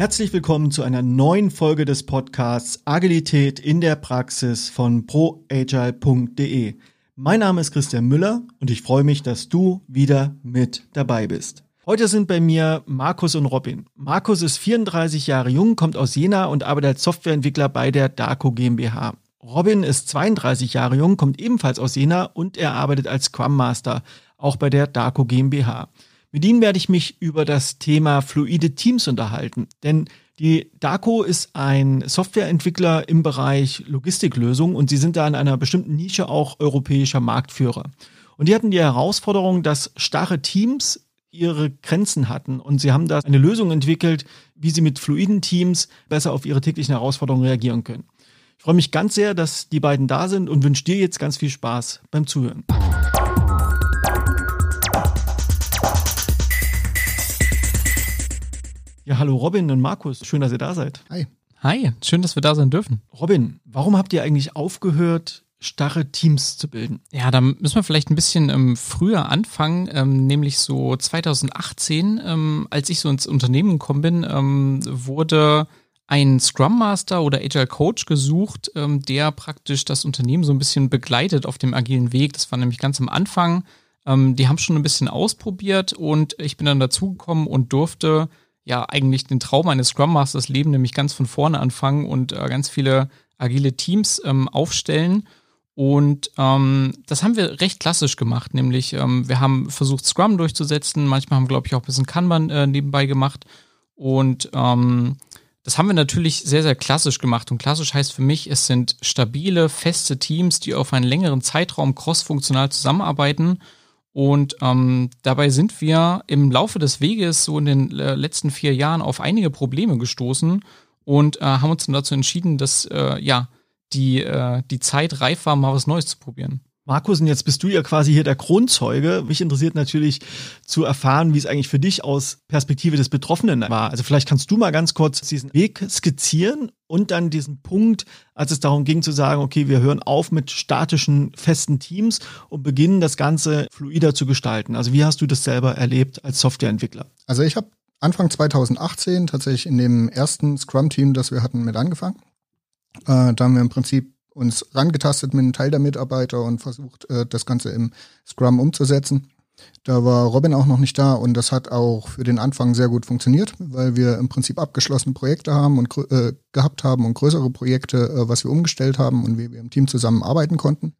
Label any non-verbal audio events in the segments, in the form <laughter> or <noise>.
Herzlich willkommen zu einer neuen Folge des Podcasts Agilität in der Praxis von proagile.de. Mein Name ist Christian Müller und ich freue mich, dass du wieder mit dabei bist. Heute sind bei mir Markus und Robin. Markus ist 34 Jahre jung, kommt aus Jena und arbeitet als Softwareentwickler bei der Darko GmbH. Robin ist 32 Jahre jung, kommt ebenfalls aus Jena und er arbeitet als Scrum Master, auch bei der Darko GmbH. Mit Ihnen werde ich mich über das Thema fluide Teams unterhalten, denn die DACO ist ein Softwareentwickler im Bereich Logistiklösungen und sie sind da in einer bestimmten Nische auch europäischer Marktführer. Und die hatten die Herausforderung, dass starre Teams ihre Grenzen hatten und sie haben da eine Lösung entwickelt, wie sie mit fluiden Teams besser auf ihre täglichen Herausforderungen reagieren können. Ich freue mich ganz sehr, dass die beiden da sind und wünsche dir jetzt ganz viel Spaß beim Zuhören. Ja, hallo Robin und Markus, schön, dass ihr da seid. Hi. Hi, schön, dass wir da sein dürfen. Robin, warum habt ihr eigentlich aufgehört, starre Teams zu bilden? Ja, da müssen wir vielleicht ein bisschen ähm, früher anfangen, ähm, nämlich so 2018, ähm, als ich so ins Unternehmen gekommen bin, ähm, wurde ein Scrum Master oder Agile Coach gesucht, ähm, der praktisch das Unternehmen so ein bisschen begleitet auf dem agilen Weg. Das war nämlich ganz am Anfang. Ähm, die haben schon ein bisschen ausprobiert und ich bin dann dazugekommen und durfte ja eigentlich den Traum eines Scrum Masters leben, nämlich ganz von vorne anfangen und äh, ganz viele agile Teams ähm, aufstellen. Und ähm, das haben wir recht klassisch gemacht, nämlich ähm, wir haben versucht, Scrum durchzusetzen. Manchmal haben wir, glaube ich, auch ein bisschen Kanban äh, nebenbei gemacht. Und ähm, das haben wir natürlich sehr, sehr klassisch gemacht. Und klassisch heißt für mich, es sind stabile, feste Teams, die auf einen längeren Zeitraum crossfunktional zusammenarbeiten und ähm, dabei sind wir im Laufe des Weges so in den äh, letzten vier Jahren auf einige Probleme gestoßen und äh, haben uns dann dazu entschieden, dass äh, ja die, äh, die Zeit reif war, mal was Neues zu probieren. Markus, und jetzt bist du ja quasi hier der Kronzeuge. Mich interessiert natürlich zu erfahren, wie es eigentlich für dich aus Perspektive des Betroffenen war. Also vielleicht kannst du mal ganz kurz diesen Weg skizzieren und dann diesen Punkt, als es darum ging zu sagen, okay, wir hören auf mit statischen, festen Teams und beginnen das Ganze fluider zu gestalten. Also wie hast du das selber erlebt als Softwareentwickler? Also ich habe Anfang 2018 tatsächlich in dem ersten Scrum-Team, das wir hatten, mit angefangen. Äh, da haben wir im Prinzip uns rangetastet mit einem Teil der Mitarbeiter und versucht, äh, das Ganze im Scrum umzusetzen. Da war Robin auch noch nicht da und das hat auch für den Anfang sehr gut funktioniert, weil wir im Prinzip abgeschlossene Projekte haben und äh, gehabt haben und größere Projekte, äh, was wir umgestellt haben und wie wir im Team zusammen arbeiten konnten.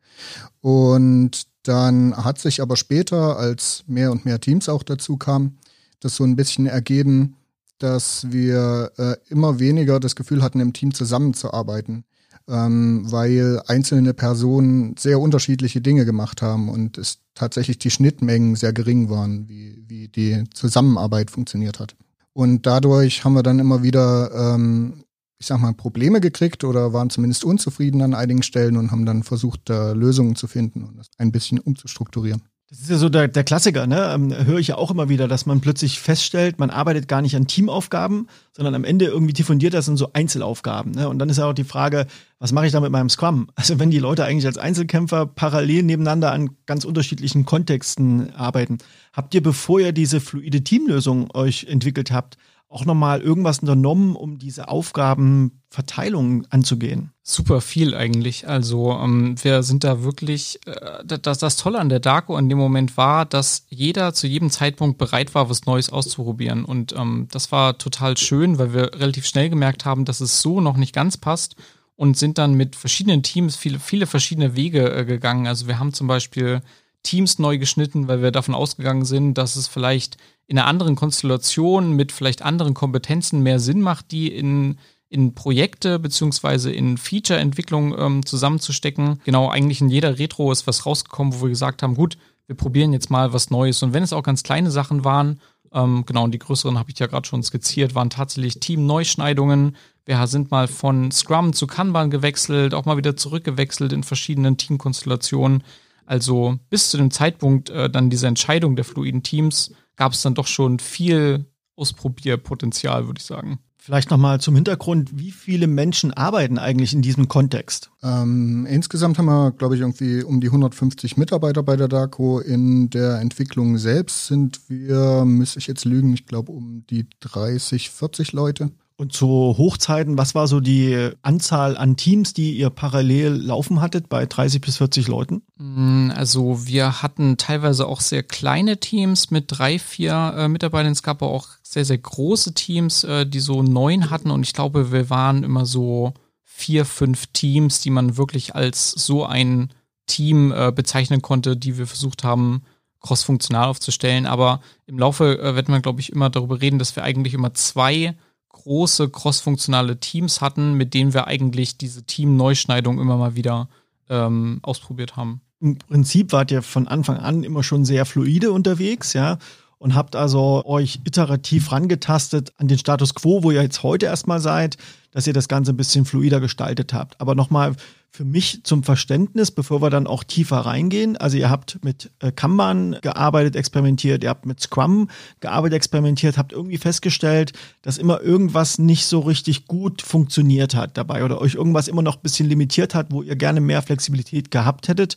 Und dann hat sich aber später, als mehr und mehr Teams auch dazu kamen, das so ein bisschen ergeben, dass wir äh, immer weniger das Gefühl hatten, im Team zusammenzuarbeiten ähm, weil einzelne Personen sehr unterschiedliche Dinge gemacht haben und es tatsächlich die Schnittmengen sehr gering waren, wie, wie die Zusammenarbeit funktioniert hat. Und dadurch haben wir dann immer wieder, ähm, ich sag mal, Probleme gekriegt oder waren zumindest unzufrieden an einigen Stellen und haben dann versucht, da Lösungen zu finden und das ein bisschen umzustrukturieren. Das ist ja so der, der Klassiker, ne? Ähm, höre ich ja auch immer wieder, dass man plötzlich feststellt, man arbeitet gar nicht an Teamaufgaben, sondern am Ende irgendwie diffundiert das in so Einzelaufgaben. Ne? Und dann ist ja auch die Frage, was mache ich da mit meinem Scrum? <laughs> Also wenn die Leute eigentlich als Einzelkämpfer parallel nebeneinander an ganz unterschiedlichen Kontexten arbeiten, habt ihr, bevor ihr diese fluide Teamlösung euch entwickelt habt, auch nochmal irgendwas unternommen, um diese Aufgabenverteilung anzugehen? Super viel eigentlich. Also ähm, wir sind da wirklich, äh, das, das Tolle an der Darko in dem Moment war, dass jeder zu jedem Zeitpunkt bereit war, was Neues auszuprobieren. Und ähm, das war total schön, weil wir relativ schnell gemerkt haben, dass es so noch nicht ganz passt und sind dann mit verschiedenen Teams viele, viele verschiedene Wege äh, gegangen. Also wir haben zum Beispiel Teams neu geschnitten, weil wir davon ausgegangen sind, dass es vielleicht in einer anderen Konstellation mit vielleicht anderen Kompetenzen mehr Sinn macht, die in, in Projekte beziehungsweise in Feature-Entwicklung ähm, zusammenzustecken. Genau, eigentlich in jeder Retro ist was rausgekommen, wo wir gesagt haben, gut, wir probieren jetzt mal was Neues. Und wenn es auch ganz kleine Sachen waren, ähm, genau, und die größeren habe ich ja gerade schon skizziert, waren tatsächlich Team-Neuschneidungen. Wir sind mal von Scrum zu Kanban gewechselt, auch mal wieder zurückgewechselt in verschiedenen Teamkonstellationen. Also bis zu dem Zeitpunkt äh, dann dieser Entscheidung der fluiden Teams gab es dann doch schon viel Ausprobierpotenzial, würde ich sagen. Vielleicht nochmal zum Hintergrund, wie viele Menschen arbeiten eigentlich in diesem Kontext? Ähm, insgesamt haben wir, glaube ich, irgendwie um die 150 Mitarbeiter bei der DACO. In der Entwicklung selbst sind wir, müsste ich jetzt lügen, ich glaube um die 30, 40 Leute. Und zu Hochzeiten, was war so die Anzahl an Teams, die ihr parallel laufen hattet bei 30 bis 40 Leuten? Mm, also wir hatten teilweise auch sehr kleine Teams mit drei, vier äh, Mitarbeitern. Es gab auch sehr, sehr große Teams, äh, die so neun hatten. Und ich glaube, wir waren immer so vier, fünf Teams, die man wirklich als so ein Team äh, bezeichnen konnte, die wir versucht haben, crossfunktional aufzustellen. Aber im Laufe äh, wird man, glaube ich, immer darüber reden, dass wir eigentlich immer zwei große crossfunktionale Teams hatten, mit denen wir eigentlich diese Team-Neuschneidung immer mal wieder ähm, ausprobiert haben. Im Prinzip wart ihr von Anfang an immer schon sehr fluide unterwegs, ja, und habt also euch iterativ rangetastet an den Status quo, wo ihr jetzt heute erstmal seid, dass ihr das Ganze ein bisschen fluider gestaltet habt. Aber nochmal für mich zum Verständnis, bevor wir dann auch tiefer reingehen. Also ihr habt mit äh, Kanban gearbeitet, experimentiert, ihr habt mit Scrum gearbeitet, experimentiert, habt irgendwie festgestellt, dass immer irgendwas nicht so richtig gut funktioniert hat dabei oder euch irgendwas immer noch ein bisschen limitiert hat, wo ihr gerne mehr Flexibilität gehabt hättet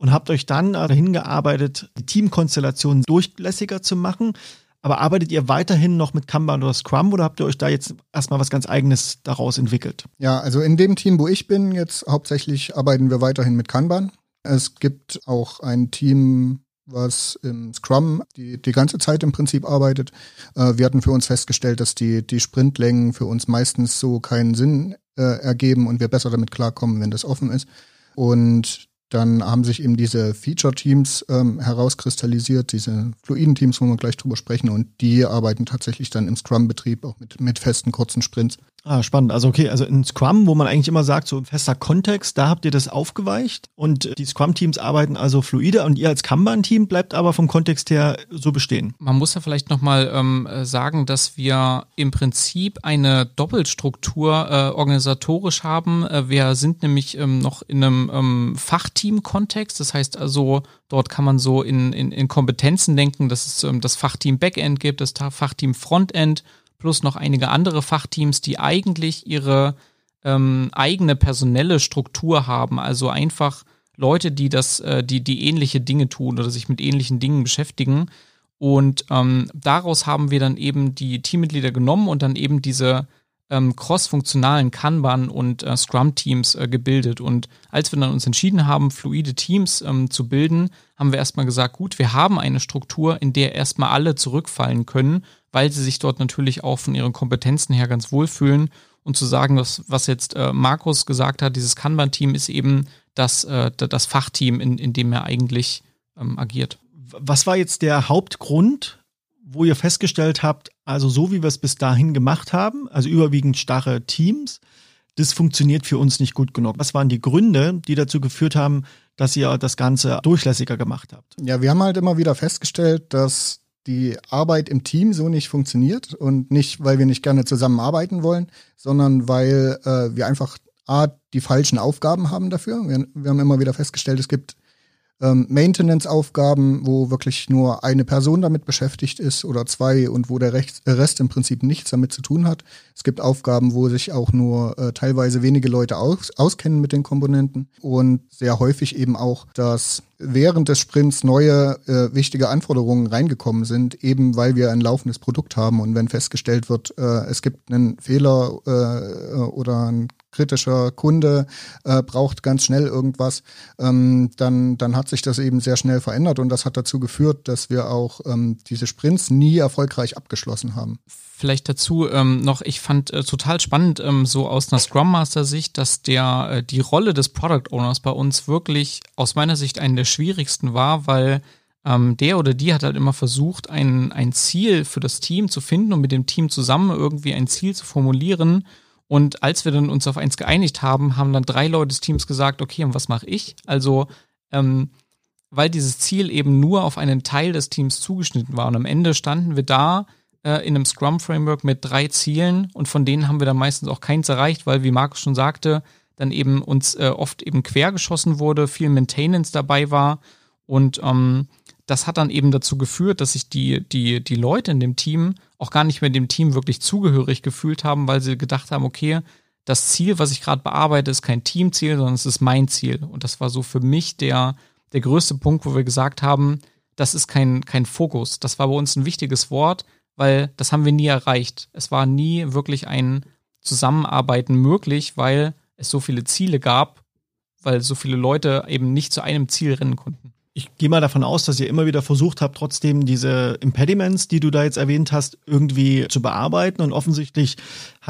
und habt euch dann dahin gearbeitet, die Teamkonstellation durchlässiger zu machen. Aber arbeitet ihr weiterhin noch mit Kanban oder Scrum oder habt ihr euch da jetzt erstmal was ganz eigenes daraus entwickelt? Ja, also in dem Team, wo ich bin, jetzt hauptsächlich arbeiten wir weiterhin mit Kanban. Es gibt auch ein Team, was im Scrum die, die ganze Zeit im Prinzip arbeitet. Äh, wir hatten für uns festgestellt, dass die, die Sprintlängen für uns meistens so keinen Sinn äh, ergeben und wir besser damit klarkommen, wenn das offen ist. Und dann haben sich eben diese Feature-Teams ähm, herauskristallisiert, diese fluiden Teams, wo wir gleich drüber sprechen. Und die arbeiten tatsächlich dann im Scrum-Betrieb auch mit, mit festen, kurzen Sprints. Ah, spannend. Also okay, also in Scrum, wo man eigentlich immer sagt, so ein fester Kontext, da habt ihr das aufgeweicht und die Scrum-Teams arbeiten also fluide und ihr als Kanban-Team bleibt aber vom Kontext her so bestehen. Man muss ja vielleicht nochmal ähm, sagen, dass wir im Prinzip eine Doppelstruktur äh, organisatorisch haben. Äh, wir sind nämlich ähm, noch in einem ähm, Fachteam-Kontext, das heißt also, dort kann man so in, in, in Kompetenzen denken, dass es ähm, das Fachteam Backend gibt, das Fachteam Frontend plus noch einige andere Fachteams, die eigentlich ihre ähm, eigene personelle Struktur haben. Also einfach Leute, die das, äh, die, die ähnliche Dinge tun oder sich mit ähnlichen Dingen beschäftigen. Und ähm, daraus haben wir dann eben die Teammitglieder genommen und dann eben diese ähm, cross-funktionalen Kanban- und äh, Scrum-Teams äh, gebildet. Und als wir dann uns entschieden haben, fluide Teams ähm, zu bilden, haben wir erstmal gesagt, gut, wir haben eine Struktur, in der erstmal alle zurückfallen können, weil sie sich dort natürlich auch von ihren Kompetenzen her ganz wohlfühlen. Und zu sagen, dass, was jetzt äh, Markus gesagt hat, dieses Kanban-Team ist eben das, äh, das Fachteam, in, in dem er eigentlich ähm, agiert. Was war jetzt der Hauptgrund, wo ihr festgestellt habt, also so wie wir es bis dahin gemacht haben, also überwiegend starre Teams, das funktioniert für uns nicht gut genug. Was waren die Gründe, die dazu geführt haben, dass ihr das Ganze durchlässiger gemacht habt? Ja, wir haben halt immer wieder festgestellt, dass die Arbeit im Team so nicht funktioniert und nicht, weil wir nicht gerne zusammenarbeiten wollen, sondern weil äh, wir einfach A, die falschen Aufgaben haben dafür. Wir, wir haben immer wieder festgestellt, es gibt ähm, Maintenance-Aufgaben, wo wirklich nur eine Person damit beschäftigt ist oder zwei und wo der Rest im Prinzip nichts damit zu tun hat. Es gibt Aufgaben, wo sich auch nur äh, teilweise wenige Leute aus auskennen mit den Komponenten und sehr häufig eben auch, dass während des Sprints neue äh, wichtige Anforderungen reingekommen sind, eben weil wir ein laufendes Produkt haben und wenn festgestellt wird, äh, es gibt einen Fehler äh, oder ein kritischer Kunde äh, braucht ganz schnell irgendwas, ähm, dann, dann hat sich das eben sehr schnell verändert und das hat dazu geführt, dass wir auch ähm, diese Sprints nie erfolgreich abgeschlossen haben. Vielleicht dazu ähm, noch, ich fand äh, total spannend, ähm, so aus einer Scrum Master Sicht, dass der äh, die Rolle des Product Owners bei uns wirklich aus meiner Sicht eine der schwierigsten war, weil ähm, der oder die hat halt immer versucht, ein, ein Ziel für das Team zu finden und mit dem Team zusammen irgendwie ein Ziel zu formulieren und als wir dann uns auf eins geeinigt haben, haben dann drei Leute des Teams gesagt, okay, und was mache ich? Also, ähm, weil dieses Ziel eben nur auf einen Teil des Teams zugeschnitten war. Und am Ende standen wir da äh, in einem Scrum-Framework mit drei Zielen und von denen haben wir dann meistens auch keins erreicht, weil, wie Markus schon sagte, dann eben uns äh, oft eben quergeschossen wurde, viel Maintenance dabei war und ähm, das hat dann eben dazu geführt, dass sich die, die, die Leute in dem Team auch gar nicht mehr dem Team wirklich zugehörig gefühlt haben, weil sie gedacht haben, okay, das Ziel, was ich gerade bearbeite, ist kein Teamziel, sondern es ist mein Ziel. Und das war so für mich der, der größte Punkt, wo wir gesagt haben, das ist kein, kein Fokus. Das war bei uns ein wichtiges Wort, weil das haben wir nie erreicht. Es war nie wirklich ein Zusammenarbeiten möglich, weil es so viele Ziele gab, weil so viele Leute eben nicht zu einem Ziel rennen konnten. Ich gehe mal davon aus, dass ihr immer wieder versucht habt, trotzdem diese Impediments, die du da jetzt erwähnt hast, irgendwie zu bearbeiten. Und offensichtlich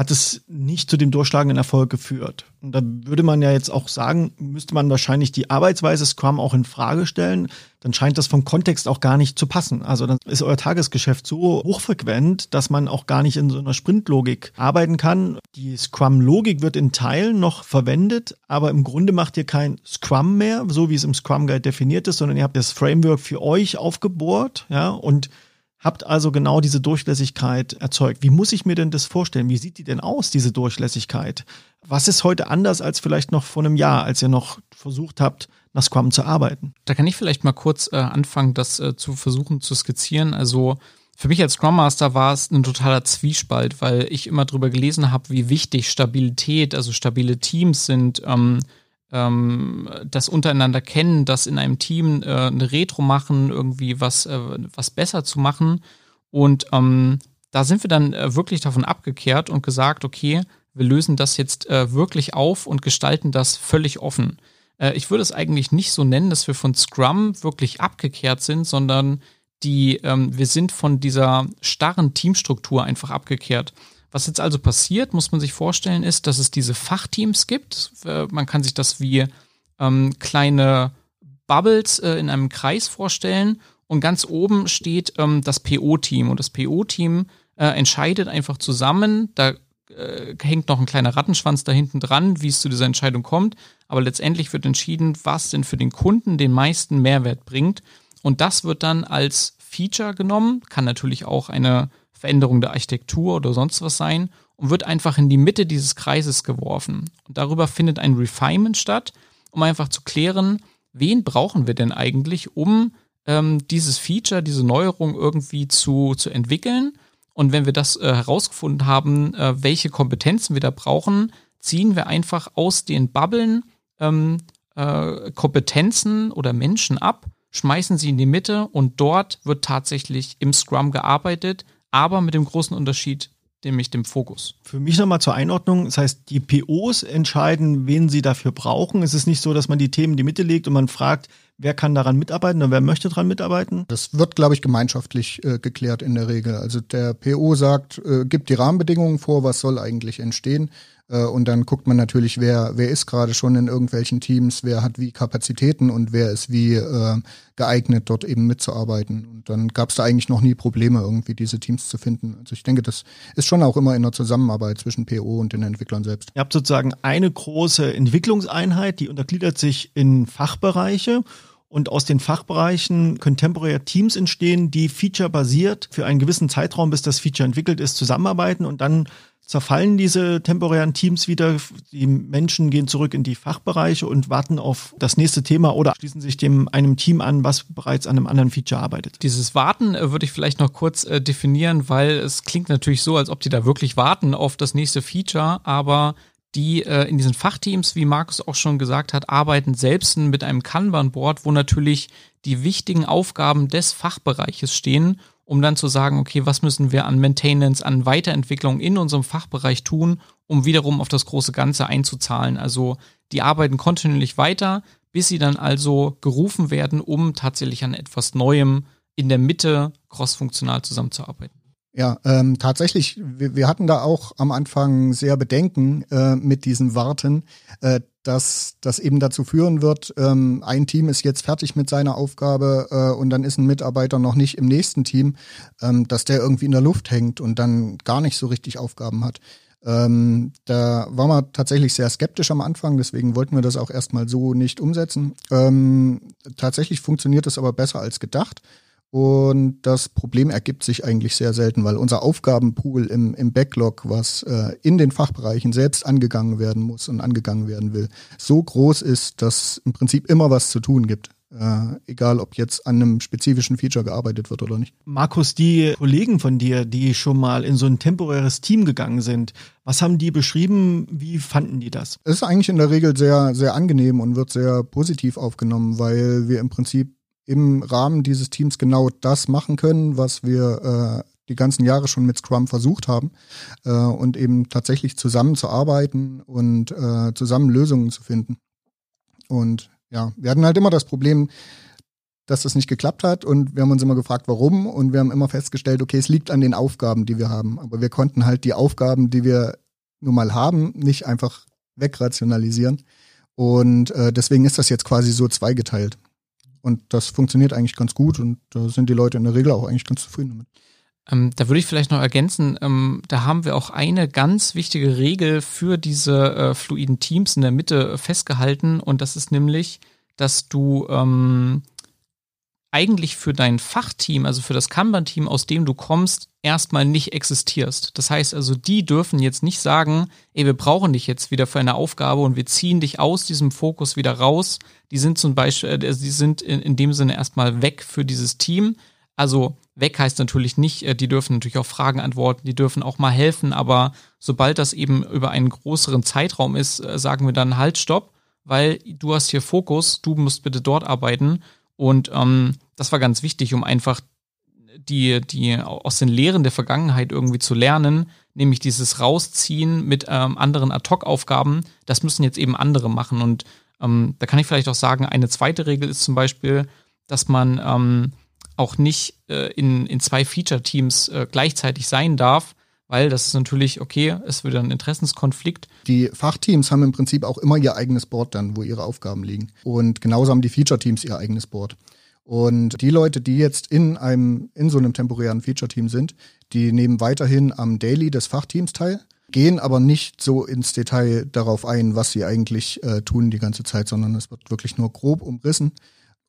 hat es nicht zu dem durchschlagenden Erfolg geführt. Und da würde man ja jetzt auch sagen, müsste man wahrscheinlich die Arbeitsweise Scrum auch in Frage stellen. Dann scheint das vom Kontext auch gar nicht zu passen. Also dann ist euer Tagesgeschäft so hochfrequent, dass man auch gar nicht in so einer Sprintlogik arbeiten kann. Die Scrum-Logik wird in Teilen noch verwendet, aber im Grunde macht ihr kein Scrum mehr, so wie es im Scrum Guide definiert ist, sondern ihr habt das Framework für euch aufgebohrt, ja, und Habt also genau diese Durchlässigkeit erzeugt. Wie muss ich mir denn das vorstellen? Wie sieht die denn aus, diese Durchlässigkeit? Was ist heute anders als vielleicht noch vor einem Jahr, als ihr noch versucht habt, nach Scrum zu arbeiten? Da kann ich vielleicht mal kurz äh, anfangen, das äh, zu versuchen zu skizzieren. Also für mich als Scrum Master war es ein totaler Zwiespalt, weil ich immer drüber gelesen habe, wie wichtig Stabilität, also stabile Teams sind. Ähm, ähm, das untereinander kennen, das in einem Team äh, eine Retro machen, irgendwie was, äh, was besser zu machen. Und ähm, da sind wir dann äh, wirklich davon abgekehrt und gesagt, okay, wir lösen das jetzt äh, wirklich auf und gestalten das völlig offen. Äh, ich würde es eigentlich nicht so nennen, dass wir von Scrum wirklich abgekehrt sind, sondern die, ähm, wir sind von dieser starren Teamstruktur einfach abgekehrt. Was jetzt also passiert, muss man sich vorstellen, ist, dass es diese Fachteams gibt. Äh, man kann sich das wie ähm, kleine Bubbles äh, in einem Kreis vorstellen. Und ganz oben steht ähm, das PO-Team. Und das PO-Team äh, entscheidet einfach zusammen. Da äh, hängt noch ein kleiner Rattenschwanz da hinten dran, wie es zu dieser Entscheidung kommt. Aber letztendlich wird entschieden, was denn für den Kunden den meisten Mehrwert bringt. Und das wird dann als Feature genommen. Kann natürlich auch eine Veränderung der Architektur oder sonst was sein und wird einfach in die Mitte dieses Kreises geworfen. Und darüber findet ein Refinement statt, um einfach zu klären, wen brauchen wir denn eigentlich, um ähm, dieses Feature, diese Neuerung irgendwie zu, zu entwickeln. Und wenn wir das äh, herausgefunden haben, äh, welche Kompetenzen wir da brauchen, ziehen wir einfach aus den Bubblen ähm, äh, Kompetenzen oder Menschen ab, schmeißen sie in die Mitte und dort wird tatsächlich im Scrum gearbeitet, aber mit dem großen Unterschied, nämlich dem Fokus. Für mich nochmal zur Einordnung, das heißt, die POs entscheiden, wen sie dafür brauchen. Es ist nicht so, dass man die Themen in die Mitte legt und man fragt, wer kann daran mitarbeiten oder wer möchte daran mitarbeiten? Das wird, glaube ich, gemeinschaftlich äh, geklärt in der Regel. Also der PO sagt, äh, gibt die Rahmenbedingungen vor, was soll eigentlich entstehen. Äh, und dann guckt man natürlich, wer, wer ist gerade schon in irgendwelchen Teams, wer hat wie Kapazitäten und wer ist wie äh, geeignet, dort eben mitzuarbeiten. Und dann gab es da eigentlich noch nie Probleme, irgendwie diese Teams zu finden. Also ich denke, das ist schon auch immer in der Zusammenarbeit zwischen PO und den Entwicklern selbst. Ihr habt sozusagen eine große Entwicklungseinheit, die untergliedert sich in Fachbereiche. Und aus den Fachbereichen können temporäre Teams entstehen, die featurebasiert für einen gewissen Zeitraum, bis das Feature entwickelt ist, zusammenarbeiten und dann zerfallen diese temporären Teams wieder. Die Menschen gehen zurück in die Fachbereiche und warten auf das nächste Thema oder schließen sich dem einem Team an, was bereits an einem anderen Feature arbeitet. Dieses Warten äh, würde ich vielleicht noch kurz äh, definieren, weil es klingt natürlich so, als ob die da wirklich warten auf das nächste Feature, aber die äh, in diesen Fachteams, wie Markus auch schon gesagt hat, arbeiten selbst mit einem Kanban-Board, wo natürlich die wichtigen Aufgaben des Fachbereiches stehen um dann zu sagen, okay, was müssen wir an Maintenance, an Weiterentwicklung in unserem Fachbereich tun, um wiederum auf das große Ganze einzuzahlen. Also die arbeiten kontinuierlich weiter, bis sie dann also gerufen werden, um tatsächlich an etwas Neuem in der Mitte crossfunktional zusammenzuarbeiten. Ja, ähm, tatsächlich, wir, wir hatten da auch am Anfang sehr Bedenken äh, mit diesem Warten, äh, dass das eben dazu führen wird, ähm, ein Team ist jetzt fertig mit seiner Aufgabe äh, und dann ist ein Mitarbeiter noch nicht im nächsten Team, ähm, dass der irgendwie in der Luft hängt und dann gar nicht so richtig Aufgaben hat. Ähm, da waren wir tatsächlich sehr skeptisch am Anfang, deswegen wollten wir das auch erstmal so nicht umsetzen. Ähm, tatsächlich funktioniert es aber besser als gedacht. Und das Problem ergibt sich eigentlich sehr selten, weil unser Aufgabenpool im, im Backlog, was äh, in den Fachbereichen selbst angegangen werden muss und angegangen werden will, so groß ist, dass im Prinzip immer was zu tun gibt. Äh, egal, ob jetzt an einem spezifischen Feature gearbeitet wird oder nicht. Markus, die Kollegen von dir, die schon mal in so ein temporäres Team gegangen sind, was haben die beschrieben? Wie fanden die das? Es ist eigentlich in der Regel sehr, sehr angenehm und wird sehr positiv aufgenommen, weil wir im Prinzip im Rahmen dieses Teams genau das machen können, was wir äh, die ganzen Jahre schon mit Scrum versucht haben äh, und eben tatsächlich zusammenzuarbeiten und äh, zusammen Lösungen zu finden. Und ja, wir hatten halt immer das Problem, dass das nicht geklappt hat und wir haben uns immer gefragt, warum und wir haben immer festgestellt, okay, es liegt an den Aufgaben, die wir haben. Aber wir konnten halt die Aufgaben, die wir nun mal haben, nicht einfach wegrationalisieren. Und äh, deswegen ist das jetzt quasi so zweigeteilt. Und das funktioniert eigentlich ganz gut und da sind die Leute in der Regel auch eigentlich ganz zufrieden damit. Ähm, da würde ich vielleicht noch ergänzen, ähm, da haben wir auch eine ganz wichtige Regel für diese äh, fluiden Teams in der Mitte festgehalten und das ist nämlich, dass du ähm, eigentlich für dein Fachteam, also für das Kanban-Team, aus dem du kommst, erstmal nicht existierst. Das heißt also, die dürfen jetzt nicht sagen, ey, wir brauchen dich jetzt wieder für eine Aufgabe und wir ziehen dich aus diesem Fokus wieder raus. Die sind zum Beispiel, äh, die sind in, dem Sinne erstmal weg für dieses Team. Also weg heißt natürlich nicht, äh, die dürfen natürlich auch Fragen antworten, die dürfen auch mal helfen, aber sobald das eben über einen größeren Zeitraum ist, äh, sagen wir dann halt, stopp, weil du hast hier Fokus, du musst bitte dort arbeiten und ähm, das war ganz wichtig, um einfach die, die aus den Lehren der Vergangenheit irgendwie zu lernen, nämlich dieses Rausziehen mit ähm, anderen Ad-Hoc-Aufgaben, das müssen jetzt eben andere machen. Und ähm, da kann ich vielleicht auch sagen, eine zweite Regel ist zum Beispiel, dass man ähm, auch nicht äh, in, in zwei Feature-Teams äh, gleichzeitig sein darf, weil das ist natürlich, okay, es wird ein Interessenskonflikt. Die Fachteams haben im Prinzip auch immer ihr eigenes Board dann, wo ihre Aufgaben liegen. Und genauso haben die Feature-Teams ihr eigenes Board. Und die Leute, die jetzt in einem, in so einem temporären Feature-Team sind, die nehmen weiterhin am Daily des Fachteams teil, gehen aber nicht so ins Detail darauf ein, was sie eigentlich äh, tun die ganze Zeit, sondern es wird wirklich nur grob umrissen.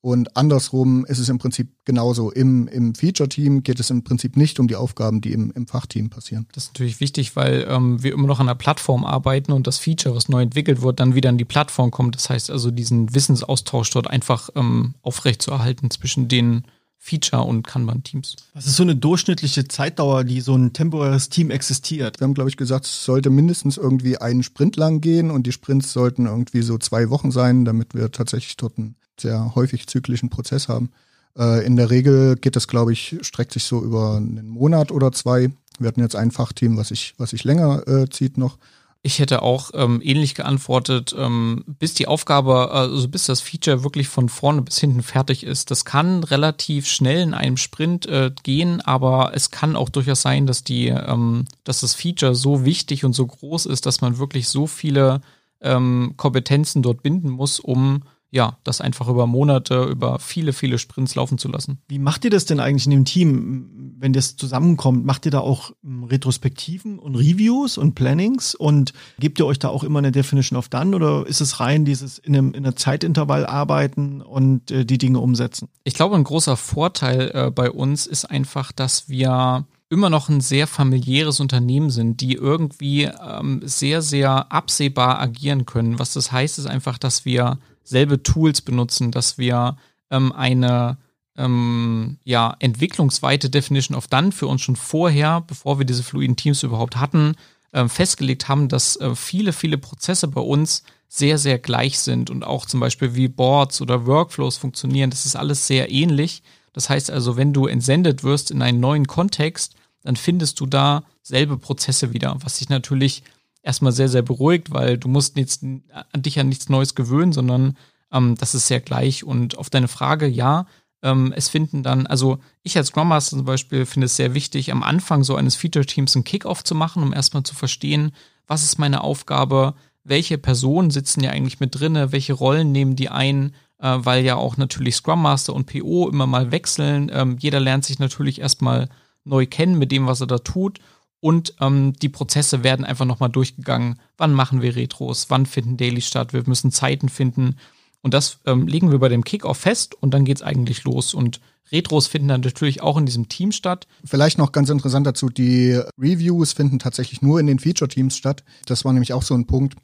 Und andersrum ist es im Prinzip genauso. Im, im Feature-Team geht es im Prinzip nicht um die Aufgaben, die im, im Fachteam passieren. Das ist natürlich wichtig, weil ähm, wir immer noch an der Plattform arbeiten und das Feature, was neu entwickelt wird, dann wieder an die Plattform kommt. Das heißt also, diesen Wissensaustausch dort einfach ähm, aufrechtzuerhalten zwischen den Feature- und Kanban-Teams. Was ist so eine durchschnittliche Zeitdauer, die so ein temporäres Team existiert? Wir haben, glaube ich, gesagt, es sollte mindestens irgendwie einen Sprint lang gehen und die Sprints sollten irgendwie so zwei Wochen sein, damit wir tatsächlich dort einen sehr häufig zyklischen Prozess haben. Äh, in der Regel geht das, glaube ich, streckt sich so über einen Monat oder zwei. Wir hatten jetzt ein Fachteam, was sich was ich länger äh, zieht noch. Ich hätte auch ähm, ähnlich geantwortet, ähm, bis die Aufgabe, also bis das Feature wirklich von vorne bis hinten fertig ist. Das kann relativ schnell in einem Sprint äh, gehen, aber es kann auch durchaus sein, dass die, ähm, dass das Feature so wichtig und so groß ist, dass man wirklich so viele ähm, Kompetenzen dort binden muss, um ja, das einfach über Monate, über viele, viele Sprints laufen zu lassen. Wie macht ihr das denn eigentlich in dem Team, wenn das zusammenkommt? Macht ihr da auch ähm, Retrospektiven und Reviews und Plannings und gebt ihr euch da auch immer eine Definition of Done oder ist es rein dieses in einem, in einem Zeitintervall arbeiten und äh, die Dinge umsetzen? Ich glaube, ein großer Vorteil äh, bei uns ist einfach, dass wir immer noch ein sehr familiäres Unternehmen sind, die irgendwie ähm, sehr, sehr absehbar agieren können. Was das heißt, ist einfach, dass wir selbe Tools benutzen, dass wir ähm, eine ähm, ja, entwicklungsweite Definition of Done für uns schon vorher, bevor wir diese fluiden Teams überhaupt hatten, äh, festgelegt haben, dass äh, viele, viele Prozesse bei uns sehr, sehr gleich sind und auch zum Beispiel wie Boards oder Workflows funktionieren. Das ist alles sehr ähnlich. Das heißt also, wenn du entsendet wirst in einen neuen Kontext, dann findest du da selbe Prozesse wieder, was sich natürlich erstmal sehr, sehr beruhigt, weil du musst jetzt an dich an nichts Neues gewöhnen, sondern ähm, das ist sehr gleich. Und auf deine Frage, ja, ähm, es finden dann, also ich als Scrum Master zum Beispiel finde es sehr wichtig, am Anfang so eines Feature-Teams einen Kickoff zu machen, um erstmal zu verstehen, was ist meine Aufgabe, welche Personen sitzen ja eigentlich mit drinne, welche Rollen nehmen die ein, äh, weil ja auch natürlich Scrum Master und PO immer mal wechseln. Ähm, jeder lernt sich natürlich erstmal neu kennen mit dem, was er da tut und ähm, die Prozesse werden einfach nochmal durchgegangen. Wann machen wir Retros? Wann finden Daily statt? Wir müssen Zeiten finden. Und das ähm, legen wir bei dem Kickoff fest und dann geht's eigentlich los. Und Retros finden dann natürlich auch in diesem Team statt. Vielleicht noch ganz interessant dazu, die Reviews finden tatsächlich nur in den Feature-Teams statt. Das war nämlich auch so ein Punkt,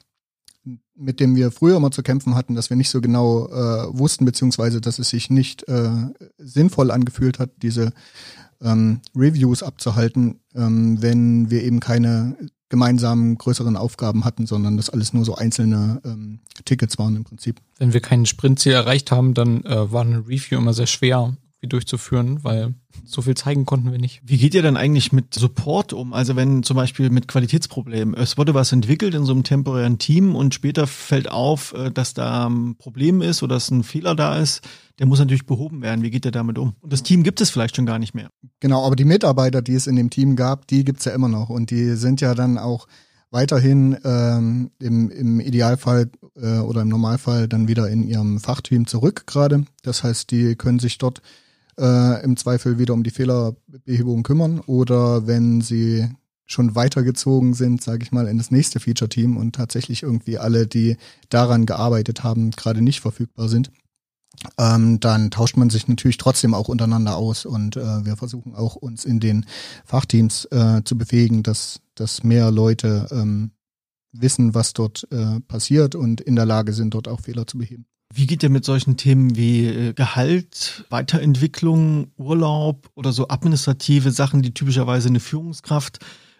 mit dem wir früher mal zu kämpfen hatten, dass wir nicht so genau äh, wussten, beziehungsweise dass es sich nicht äh, sinnvoll angefühlt hat, diese ähm, Reviews abzuhalten, ähm, wenn wir eben keine gemeinsamen größeren Aufgaben hatten, sondern das alles nur so einzelne ähm, Tickets waren im Prinzip. Wenn wir kein Sprintziel erreicht haben, dann äh, war eine Review immer sehr schwer, durchzuführen, weil so viel zeigen konnten wir nicht. Wie geht ihr dann eigentlich mit Support um? Also wenn zum Beispiel mit Qualitätsproblemen, es wurde was entwickelt in so einem temporären Team und später fällt auf, äh, dass da ein Problem ist oder dass ein Fehler da ist, der muss natürlich behoben werden. Wie geht ihr damit um? Und das Team gibt es vielleicht schon gar nicht mehr. Genau, aber die Mitarbeiter, die es in dem Team gab, die gibt's ja immer noch und die sind ja dann auch weiterhin ähm, im, im Idealfall äh, oder im Normalfall dann wieder in ihrem Fachteam zurück gerade. Das heißt, die können sich dort äh, im Zweifel wieder um die Fehlerbehebung kümmern oder wenn sie schon weitergezogen sind, sage ich mal, in das nächste Feature-Team und tatsächlich irgendwie alle, die daran gearbeitet haben, gerade nicht verfügbar sind, ähm, dann tauscht man sich natürlich trotzdem auch untereinander aus und äh, wir versuchen auch uns in den Fachteams äh, zu befähigen, dass, dass mehr Leute ähm, wissen, was dort äh, passiert und in der Lage sind, dort auch Fehler zu beheben. Wie geht ihr mit solchen Themen wie äh, Gehalt, Weiterentwicklung, Urlaub oder so administrative Sachen, die typischerweise eine Führungskraft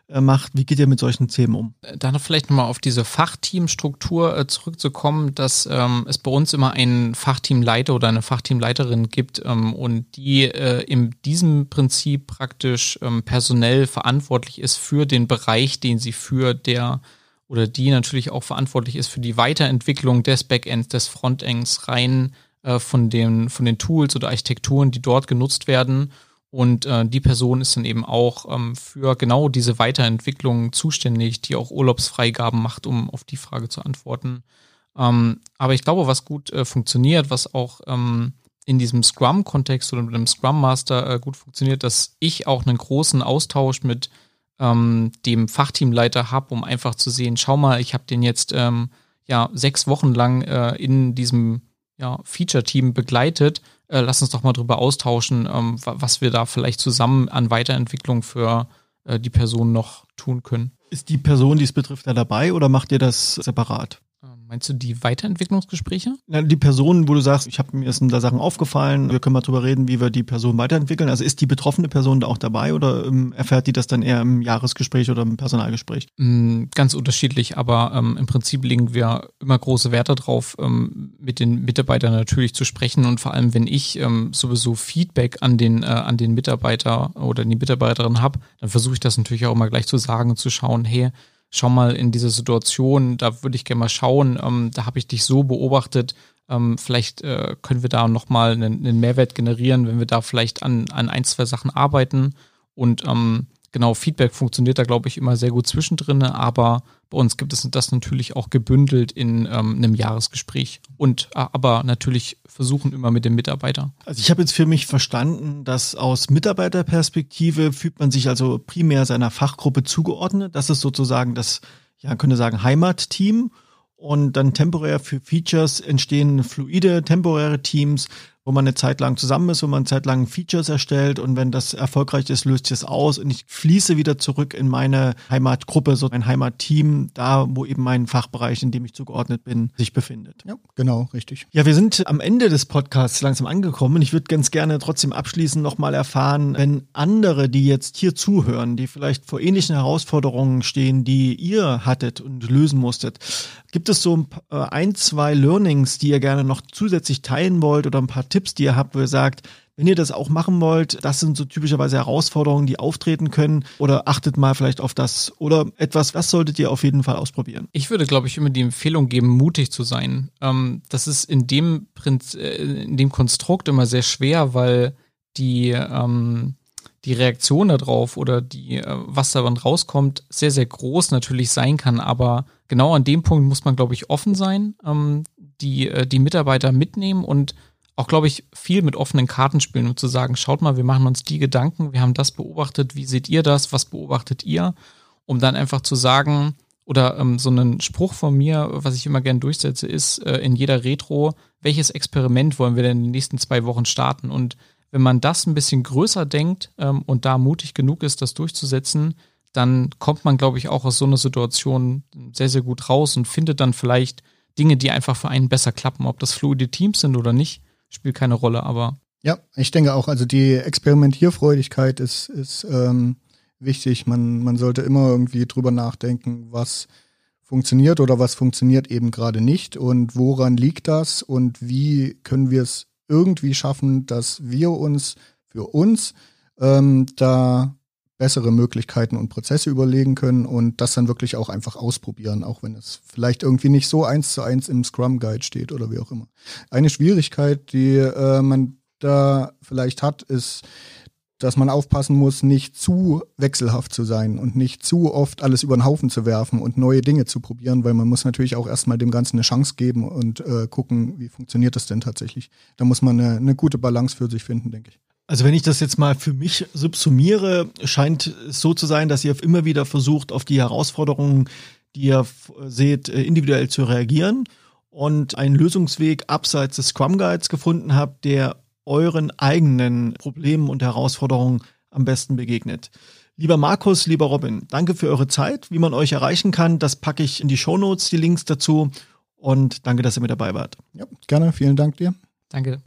äh, macht. Wie geht ihr mit solchen Themen um? Äh, dann vielleicht nochmal auf diese Fachteamstruktur zurückzukommen, dass ähm, es bei uns immer einen Fachteamleiter oder eine Fachteamleiterin gibt ähm, und die äh, in diesem Prinzip praktisch ähm, personell verantwortlich ist für den Bereich, den sie für der oder die natürlich auch verantwortlich ist für die Weiterentwicklung des Backends, des Frontends rein äh, von den von den Tools oder Architekturen, die dort genutzt werden und äh, die Person ist dann eben auch ähm, für genau diese Weiterentwicklung zuständig, die auch Urlaubsfreigaben macht, um auf die Frage zu antworten. Ähm, aber ich glaube, was gut äh, funktioniert, was auch ähm, in diesem Scrum-Kontext oder mit einem Scrum Master äh, gut funktioniert, dass ich auch einen großen Austausch mit ähm, dem Fachteamleiter habe, um einfach zu sehen, schau mal, ich habe den jetzt ähm, ja sechs Wochen lang äh, in diesem ja, Feature-Team begleitet äh, lass uns doch mal drüber austauschen, ähm, was wir da vielleicht zusammen an Weiterentwicklung für äh, die Person noch tun können. Ist die Person, die es betrifft, da dabei oder macht ihr das separat? Meinst du die Weiterentwicklungsgespräche? Ja, die Person, wo du sagst, ich habe mir sind da Sachen aufgefallen, wir können mal drüber reden, wie wir die Person weiterentwickeln. Also ist die betroffene Person da auch dabei oder ähm, erfährt die das dann eher im Jahresgespräch oder im Personalgespräch? Mm, ganz unterschiedlich, aber ähm, im Prinzip legen wir immer große Werte drauf, ähm, mit den Mitarbeitern natürlich zu sprechen und vor allem, wenn ich ähm, sowieso Feedback an den äh, an den Mitarbeiter oder die Mitarbeiterin habe, dann versuche ich das natürlich auch immer gleich zu sagen und zu schauen, hey, schau mal in diese Situation, da würde ich gerne mal schauen, ähm, da habe ich dich so beobachtet, ähm, vielleicht äh, können wir da nochmal einen, einen Mehrwert generieren, wenn wir da vielleicht an, an ein, zwei Sachen arbeiten. Und ähm, genau, Feedback funktioniert da, glaube ich, immer sehr gut zwischendrin, aber bei uns gibt es das natürlich auch gebündelt in ähm, einem Jahresgespräch und äh, aber natürlich versuchen immer mit dem Mitarbeiter. Also ich habe jetzt für mich verstanden, dass aus Mitarbeiterperspektive fühlt man sich also primär seiner Fachgruppe zugeordnet. Das ist sozusagen das, ja, könnte sagen, Heimatteam. Und dann temporär für Features entstehen fluide, temporäre Teams, wo man eine Zeit lang zusammen ist, wo man eine Zeit lang Features erstellt und wenn das erfolgreich ist, löst sich es aus und ich fließe wieder zurück in meine Heimatgruppe, so ein Heimatteam, da wo eben mein Fachbereich, in dem ich zugeordnet bin, sich befindet. Ja, genau, richtig. Ja, wir sind am Ende des Podcasts langsam angekommen. Ich würde ganz gerne trotzdem abschließend nochmal erfahren, wenn andere, die jetzt hier zuhören, die vielleicht vor ähnlichen Herausforderungen stehen, die ihr hattet und lösen musstet, gibt es so ein, zwei Learnings, die ihr gerne noch zusätzlich teilen wollt oder ein paar Tipps, Tipps, die ihr habt, wo ihr sagt, wenn ihr das auch machen wollt, das sind so typischerweise Herausforderungen, die auftreten können oder achtet mal vielleicht auf das oder etwas, was solltet ihr auf jeden Fall ausprobieren? Ich würde, glaube ich, immer die Empfehlung geben, mutig zu sein. Ähm, das ist in dem Prinz, äh, in dem Konstrukt immer sehr schwer, weil die, ähm, die Reaktion darauf oder die, äh, was daran rauskommt, sehr, sehr groß natürlich sein kann. Aber genau an dem Punkt muss man, glaube ich, offen sein, ähm, die, äh, die Mitarbeiter mitnehmen und auch, glaube ich, viel mit offenen Karten spielen, um zu sagen, schaut mal, wir machen uns die Gedanken, wir haben das beobachtet, wie seht ihr das, was beobachtet ihr, um dann einfach zu sagen, oder ähm, so einen Spruch von mir, was ich immer gern durchsetze, ist äh, in jeder Retro, welches Experiment wollen wir denn in den nächsten zwei Wochen starten? Und wenn man das ein bisschen größer denkt ähm, und da mutig genug ist, das durchzusetzen, dann kommt man, glaube ich, auch aus so einer Situation sehr, sehr gut raus und findet dann vielleicht Dinge, die einfach für einen besser klappen, ob das fluide Teams sind oder nicht spielt keine Rolle, aber. Ja, ich denke auch, also die Experimentierfreudigkeit ist, ist ähm, wichtig. Man, man sollte immer irgendwie drüber nachdenken, was funktioniert oder was funktioniert eben gerade nicht und woran liegt das und wie können wir es irgendwie schaffen, dass wir uns für uns ähm, da bessere Möglichkeiten und Prozesse überlegen können und das dann wirklich auch einfach ausprobieren, auch wenn es vielleicht irgendwie nicht so eins zu eins im Scrum Guide steht oder wie auch immer. Eine Schwierigkeit, die äh, man da vielleicht hat, ist, dass man aufpassen muss, nicht zu wechselhaft zu sein und nicht zu oft alles über den Haufen zu werfen und neue Dinge zu probieren, weil man muss natürlich auch erstmal dem Ganzen eine Chance geben und äh, gucken, wie funktioniert das denn tatsächlich. Da muss man eine, eine gute Balance für sich finden, denke ich. Also wenn ich das jetzt mal für mich subsumiere, scheint es so zu sein, dass ihr immer wieder versucht, auf die Herausforderungen, die ihr seht, äh, individuell zu reagieren und einen Lösungsweg abseits des Scrum Guides gefunden habt, der euren eigenen Problemen und Herausforderungen am besten begegnet. Lieber Markus, lieber Robin, danke für eure Zeit. Wie man euch erreichen kann, das packe ich in die Show Notes, die Links dazu. Und danke, dass ihr mit dabei wart. Ja, gerne. Vielen Dank dir. Danke.